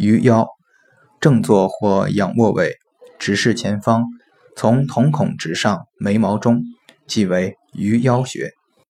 鱼腰正坐或仰卧位直视前方从瞳孔直上眉毛中即为鱼腰穴。